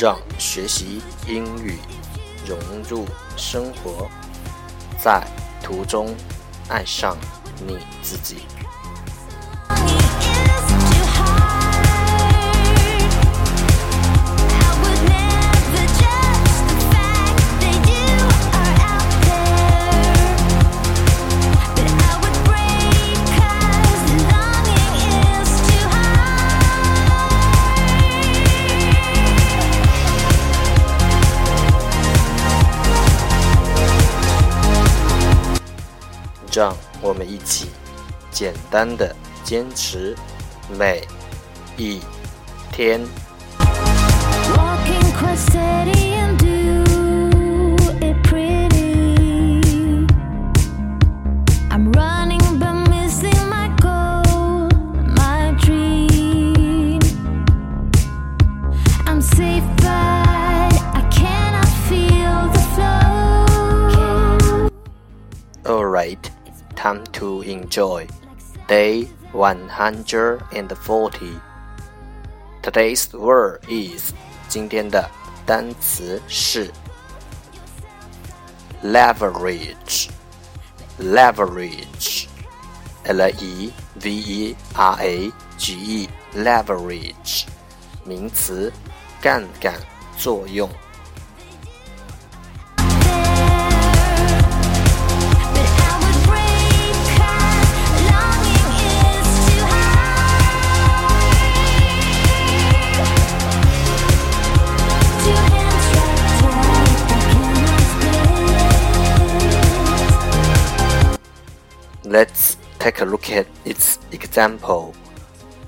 让学习英语融入生活，在途中爱上你自己。让我们一起简单的坚持每一天。All right. time to enjoy day 140. Today's word is 今天的单词是 leverage leverage L E V E R A G E leverage 名词杠杆作用 Let's take a look at its example.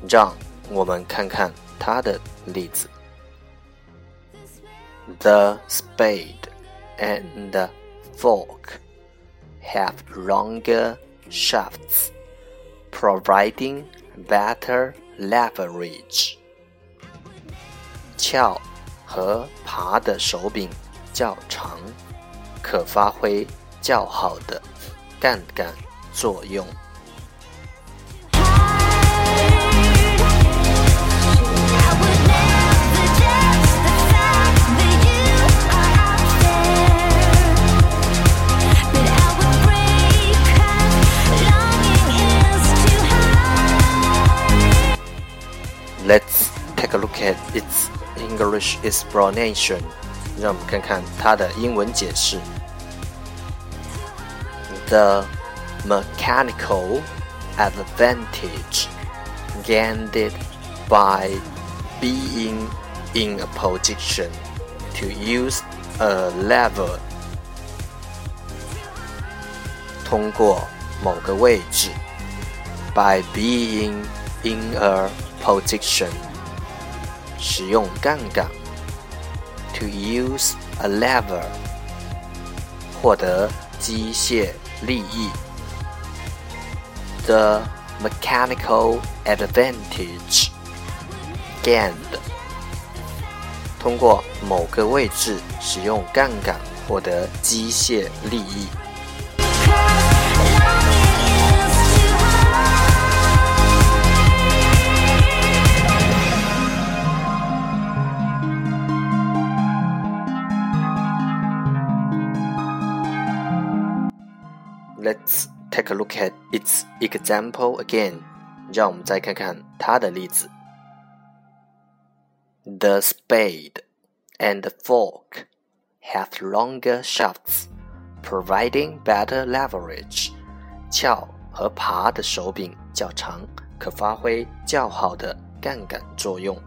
让我们看看它的例子。The spade and the fork have longer shafts, providing better leverage. 撬和耙的手柄较长，可发挥较好的杠杆 作用。Let's take a look at its English explanation，让我们看看它的英文解释。The mechanical advantage gained by being in a position to use a lever，通过某个位置，by being in a position，使用杠杆，to use a lever，获得机械利益。 The mechanical advantage gained，通过某个位置使用杠杆获得机械利益。 'Cause longing is too Let's take a look at its example again. 让我们再看看它的例子。The spade and the fork have longer shafts, providing better leverage. 撬和耙的手柄 较长，可发挥较好的杠杆作用。